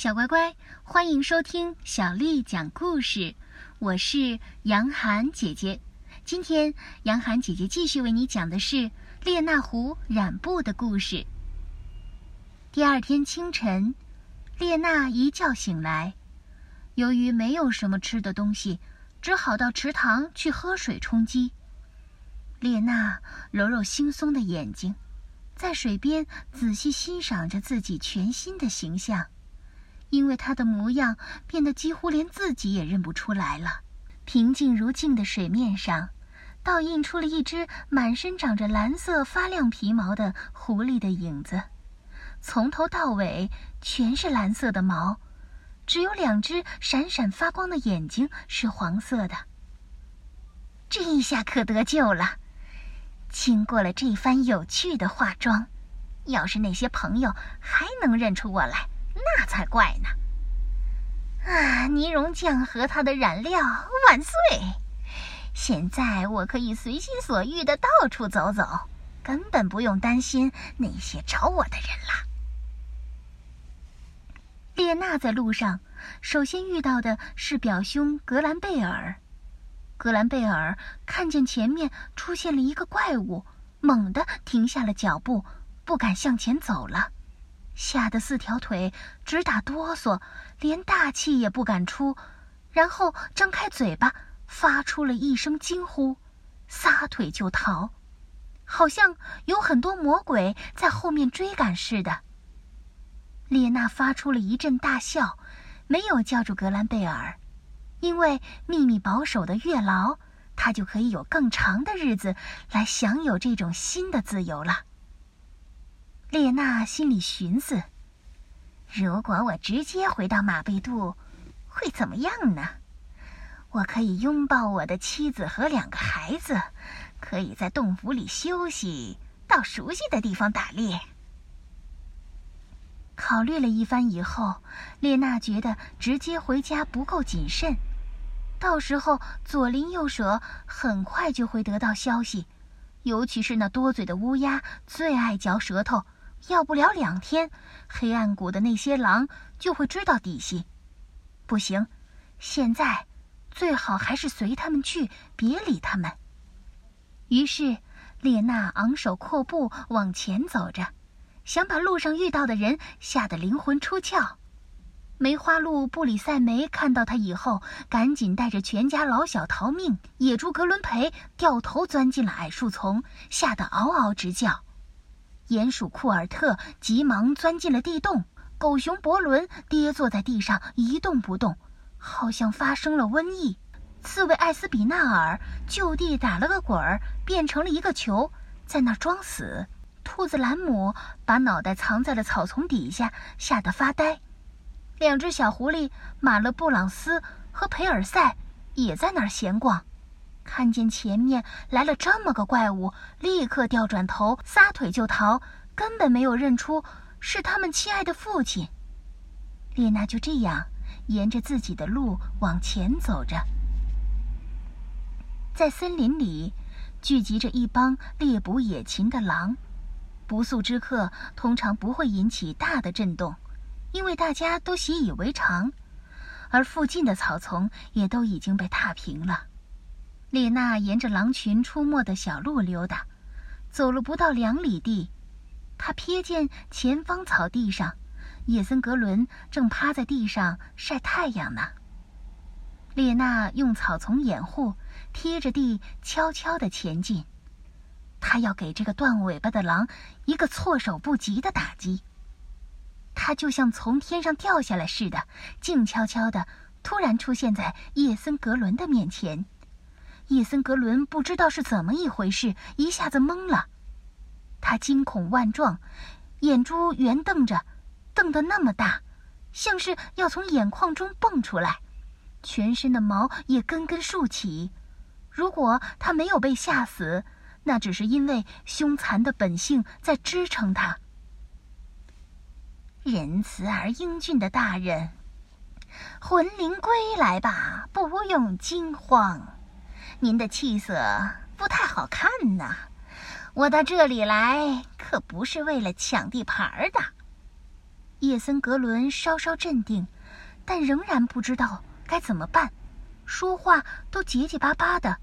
小乖乖，欢迎收听小丽讲故事。我是杨涵姐姐。今天，杨涵姐姐继续为你讲的是列那狐染布的故事。第二天清晨，列娜一觉醒来，由于没有什么吃的东西，只好到池塘去喝水充饥。列娜揉揉惺忪的眼睛，在水边仔细欣赏着自己全新的形象。因为他的模样变得几乎连自己也认不出来了。平静如镜的水面上，倒映出了一只满身长着蓝色发亮皮毛的狐狸的影子，从头到尾全是蓝色的毛，只有两只闪闪发光的眼睛是黄色的。这一下可得救了！经过了这番有趣的化妆，要是那些朋友还能认出我来。才怪呢！啊，泥溶酱和它的染料万岁！现在我可以随心所欲的到处走走，根本不用担心那些找我的人了。列娜在路上，首先遇到的是表兄格兰贝尔。格兰贝尔看见前面出现了一个怪物，猛地停下了脚步，不敢向前走了。吓得四条腿直打哆嗦，连大气也不敢出，然后张开嘴巴，发出了一声惊呼，撒腿就逃，好像有很多魔鬼在后面追赶似的。列娜发出了一阵大笑，没有叫住格兰贝尔，因为秘密保守的越牢，他就可以有更长的日子来享有这种新的自由了。列娜心里寻思：“如果我直接回到马贝杜，会怎么样呢？我可以拥抱我的妻子和两个孩子，可以在洞府里休息，到熟悉的地方打猎。”考虑了一番以后，列娜觉得直接回家不够谨慎，到时候左邻右舍很快就会得到消息，尤其是那多嘴的乌鸦，最爱嚼舌头。要不了两天，黑暗谷的那些狼就会知道底细。不行，现在最好还是随他们去，别理他们。于是，列娜昂首阔步往前走着，想把路上遇到的人吓得灵魂出窍。梅花鹿布里塞梅看到他以后，赶紧带着全家老小逃命。野猪格伦培掉头钻进了矮树丛，吓得嗷嗷直叫。鼹鼠库尔特急忙钻进了地洞，狗熊伯伦跌坐在地上一动不动，好像发生了瘟疫。刺猬艾斯比纳尔就地打了个滚儿，变成了一个球，在那儿装死。兔子兰姆把脑袋藏在了草丛底下，吓得发呆。两只小狐狸马勒布朗斯和培尔赛也在那儿闲逛。看见前面来了这么个怪物，立刻掉转头，撒腿就逃，根本没有认出是他们亲爱的父亲。列娜就这样沿着自己的路往前走着，在森林里聚集着一帮猎捕野禽的狼。不速之客通常不会引起大的震动，因为大家都习以为常，而附近的草丛也都已经被踏平了。列娜沿着狼群出没的小路溜达，走了不到两里地，她瞥见前方草地上，叶森格伦正趴在地上晒太阳呢。列娜用草丛掩护，贴着地悄悄地前进，她要给这个断尾巴的狼一个措手不及的打击。他就像从天上掉下来似的，静悄悄地突然出现在叶森格伦的面前。叶森格伦不知道是怎么一回事，一下子懵了。他惊恐万状，眼珠圆瞪着，瞪得那么大，像是要从眼眶中蹦出来，全身的毛也根根竖起。如果他没有被吓死，那只是因为凶残的本性在支撑他。仁慈而英俊的大人，魂灵归来吧，不用惊慌。您的气色不太好看呐，我到这里来可不是为了抢地盘的。叶森格伦稍稍镇定，但仍然不知道该怎么办，说话都结结巴巴的。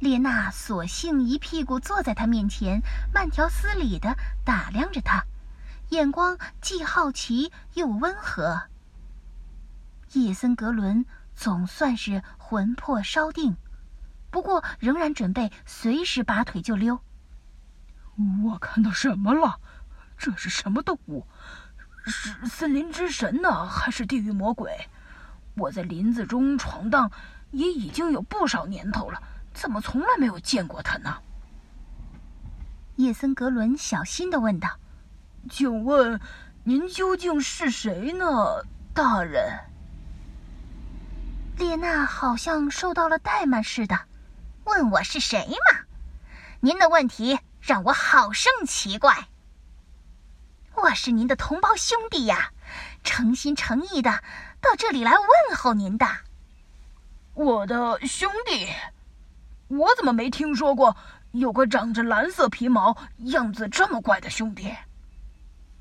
列娜索性一屁股坐在他面前，慢条斯理地打量着他，眼光既好奇又温和。叶森格伦总算是魂魄稍定，不过仍然准备随时拔腿就溜。我看到什么了？这是什么动物？是森林之神呢，还是地狱魔鬼？我在林子中闯荡也已经有不少年头了。怎么从来没有见过他呢？叶森格伦小心的问道：“请问，您究竟是谁呢，大人？”列娜好像受到了怠慢似的，问我是谁吗？您的问题让我好生奇怪。我是您的同胞兄弟呀，诚心诚意的到这里来问候您的。我的兄弟。我怎么没听说过有个长着蓝色皮毛、样子这么怪的兄弟？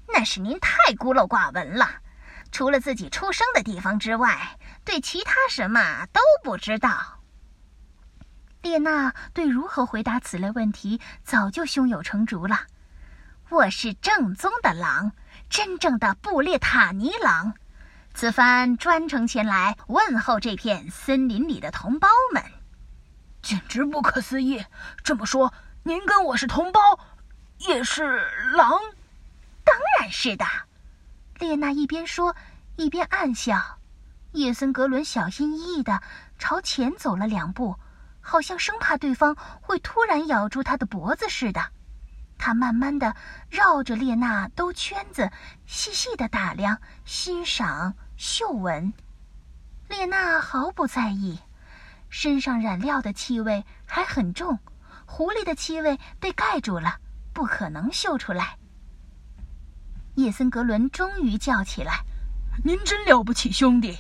那是您太孤陋寡闻了，除了自己出生的地方之外，对其他什么都不知道。列娜对如何回答此类问题早就胸有成竹了。我是正宗的狼，真正的布列塔尼狼，此番专程前来问候这片森林里的同胞们。简直不可思议！这么说，您跟我是同胞，也是狼？当然是的。列娜一边说，一边暗笑。叶森格伦小心翼翼的朝前走了两步，好像生怕对方会突然咬住他的脖子似的。他慢慢的绕着列娜兜圈子，细细的打量、欣赏、嗅闻。列娜毫不在意。身上染料的气味还很重，狐狸的气味被盖住了，不可能嗅出来。叶森格伦终于叫起来：“您真了不起，兄弟！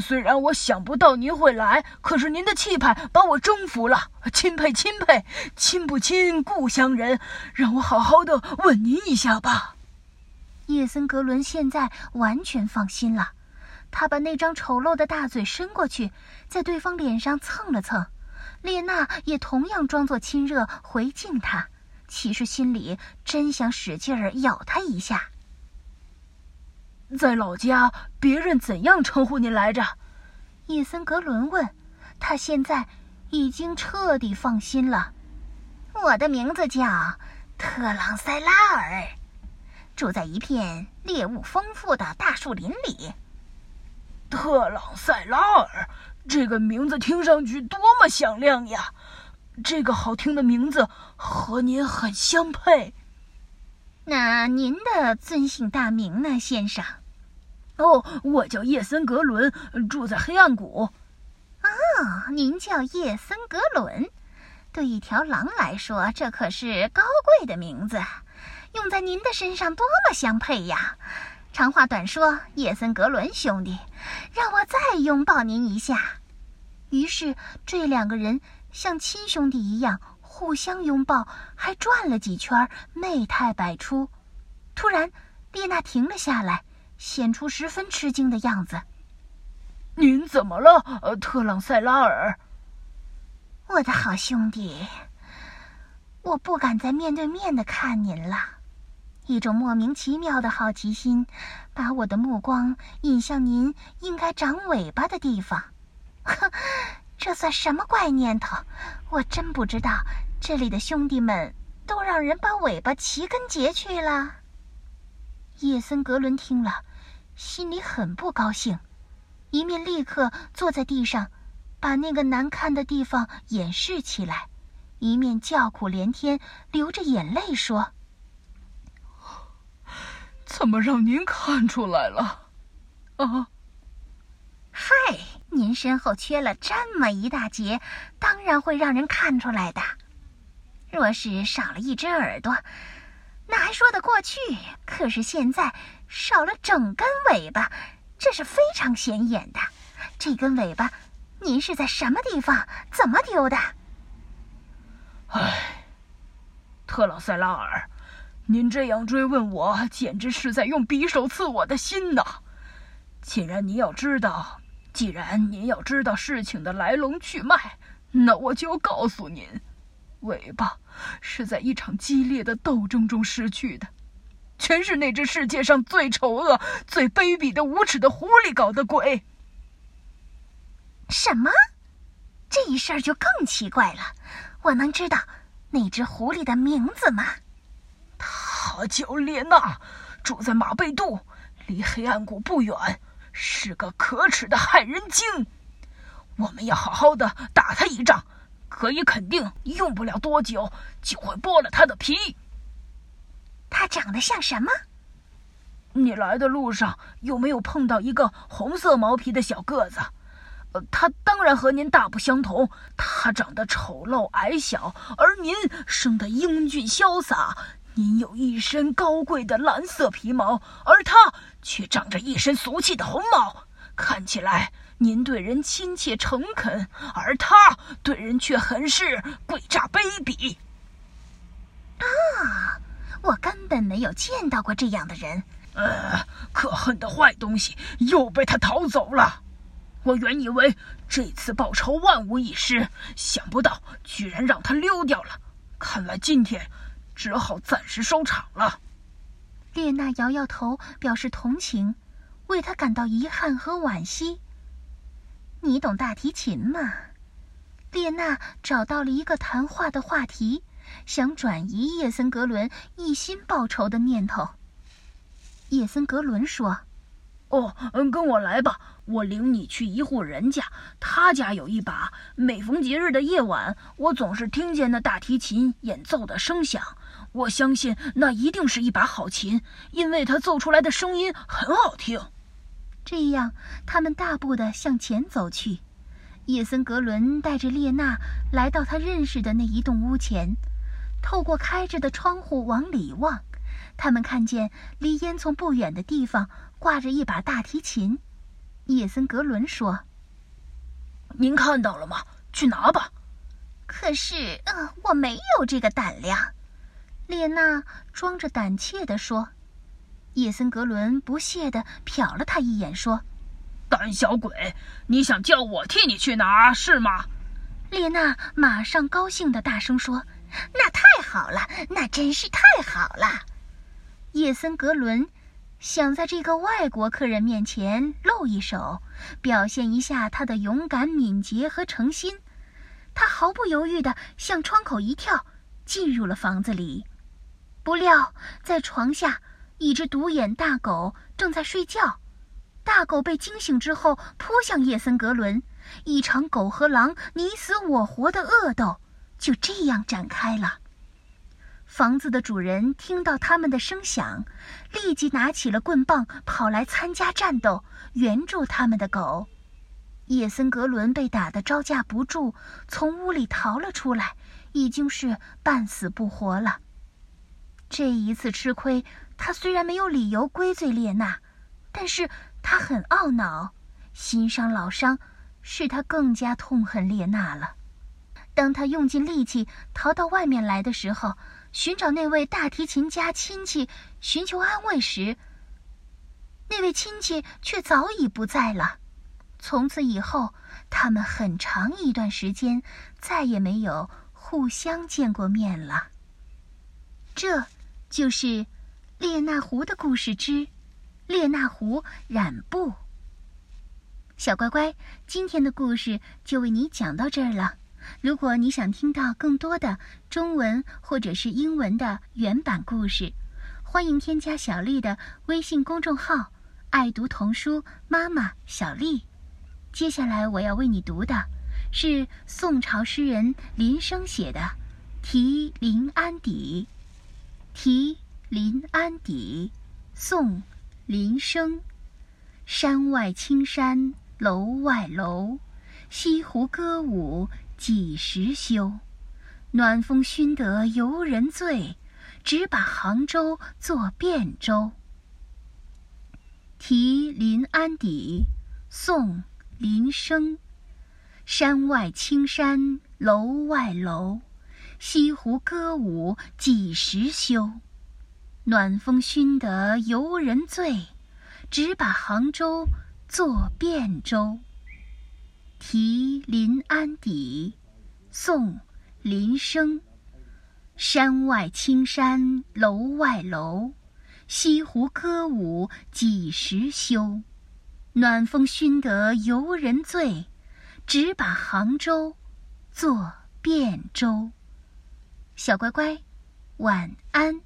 虽然我想不到您会来，可是您的气派把我征服了，钦佩钦佩！亲不亲，故乡人，让我好好的问您一下吧。”叶森格伦现在完全放心了。他把那张丑陋的大嘴伸过去，在对方脸上蹭了蹭。列娜也同样装作亲热回敬他，其实心里真想使劲儿咬他一下。在老家，别人怎样称呼您来着？叶森格伦问。他现在已经彻底放心了。我的名字叫特朗塞拉尔，住在一片猎物丰富的大树林里。特朗塞拉尔，这个名字听上去多么响亮呀！这个好听的名字和您很相配。那您的尊姓大名呢，先生？哦，我叫叶森格伦，住在黑暗谷。哦，您叫叶森格伦，对一条狼来说，这可是高贵的名字，用在您的身上多么相配呀！长话短说，叶森格伦兄弟，让我再拥抱您一下。于是这两个人像亲兄弟一样互相拥抱，还转了几圈，媚态百出。突然，丽娜停了下来，显出十分吃惊的样子。“您怎么了，呃，特朗塞拉尔？”我的好兄弟，我不敢再面对面的看您了。一种莫名其妙的好奇心，把我的目光引向您应该长尾巴的地方。哼，这算什么怪念头？我真不知道这里的兄弟们都让人把尾巴齐根截去了。叶森格伦听了，心里很不高兴，一面立刻坐在地上，把那个难看的地方掩饰起来，一面叫苦连天，流着眼泪说。怎么让您看出来了？啊！嗨，您身后缺了这么一大截，当然会让人看出来的。若是少了一只耳朵，那还说得过去。可是现在少了整根尾巴，这是非常显眼的。这根尾巴，您是在什么地方怎么丢的？唉，特朗塞拉尔。您这样追问我，简直是在用匕首刺我的心呐！既然您要知道，既然您要知道事情的来龙去脉，那我就告诉您，尾巴是在一场激烈的斗争中失去的，全是那只世界上最丑恶、最卑鄙的无耻的狐狸搞的鬼。什么？这一事儿就更奇怪了。我能知道那只狐狸的名字吗？他叫列娜，住在马贝杜，离黑暗谷不远，是个可耻的害人精。我们要好好的打他一仗，可以肯定用不了多久就会剥了他的皮。他长得像什么？你来的路上有没有碰到一个红色毛皮的小个子？呃，他当然和您大不相同，他长得丑陋矮小，而您生得英俊潇洒。您有一身高贵的蓝色皮毛，而他却长着一身俗气的红毛。看起来您对人亲切诚恳，而他对人却很是诡诈卑鄙。啊，我根本没有见到过这样的人。呃，可恨的坏东西又被他逃走了。我原以为这次报仇万无一失，想不到居然让他溜掉了。看来今天。只好暂时收场了。列娜摇摇头，表示同情，为他感到遗憾和惋惜。你懂大提琴吗？列娜找到了一个谈话的话题，想转移叶森格伦一心报仇的念头。叶森格伦说。哦，嗯，跟我来吧，我领你去一户人家，他家有一把。每逢节日的夜晚，我总是听见那大提琴演奏的声响。我相信那一定是一把好琴，因为它奏出来的声音很好听。这样，他们大步地向前走去。叶森格伦带着列娜来到他认识的那一栋屋前，透过开着的窗户往里望，他们看见离烟囱不远的地方。挂着一把大提琴，叶森格伦说：“您看到了吗？去拿吧。”可是，呃，我没有这个胆量。”列娜装着胆怯地说。叶森格伦不屑地瞟了他一眼，说：“胆小鬼，你想叫我替你去拿是吗？”列娜马上高兴地大声说：“那太好了，那真是太好了。”叶森格伦。想在这个外国客人面前露一手，表现一下他的勇敢、敏捷和诚心，他毫不犹豫地向窗口一跳，进入了房子里。不料，在床下，一只独眼大狗正在睡觉。大狗被惊醒之后，扑向叶森格伦，一场狗和狼你死我活的恶斗就这样展开了。房子的主人听到他们的声响，立即拿起了棍棒，跑来参加战斗，援助他们的狗。叶森格伦被打得招架不住，从屋里逃了出来，已经是半死不活了。这一次吃亏，他虽然没有理由归罪列娜，但是他很懊恼，新伤老伤，使他更加痛恨列娜了。当他用尽力气逃到外面来的时候，寻找那位大提琴家亲戚寻求安慰时，那位亲戚却早已不在了。从此以后，他们很长一段时间再也没有互相见过面了。这就是列那湖的故事之列那湖染布。小乖乖，今天的故事就为你讲到这儿了。如果你想听到更多的中文或者是英文的原版故事，欢迎添加小丽的微信公众号“爱读童书妈妈小丽”。接下来我要为你读的，是宋朝诗人林升写的《题临安邸》。《题临安邸》，宋·林升。山外青山楼外楼，西湖歌舞。几时休？暖风熏得游人醉，只把杭州作汴州。《题临安邸》宋·林升。山外青山楼外楼，西湖歌舞几时休？暖风熏得游人醉，只把杭州作汴州。题临安邸，宋·林升。山外青山楼外楼，西湖歌舞几时休？暖风熏得游人醉，只把杭州作汴州。小乖乖，晚安。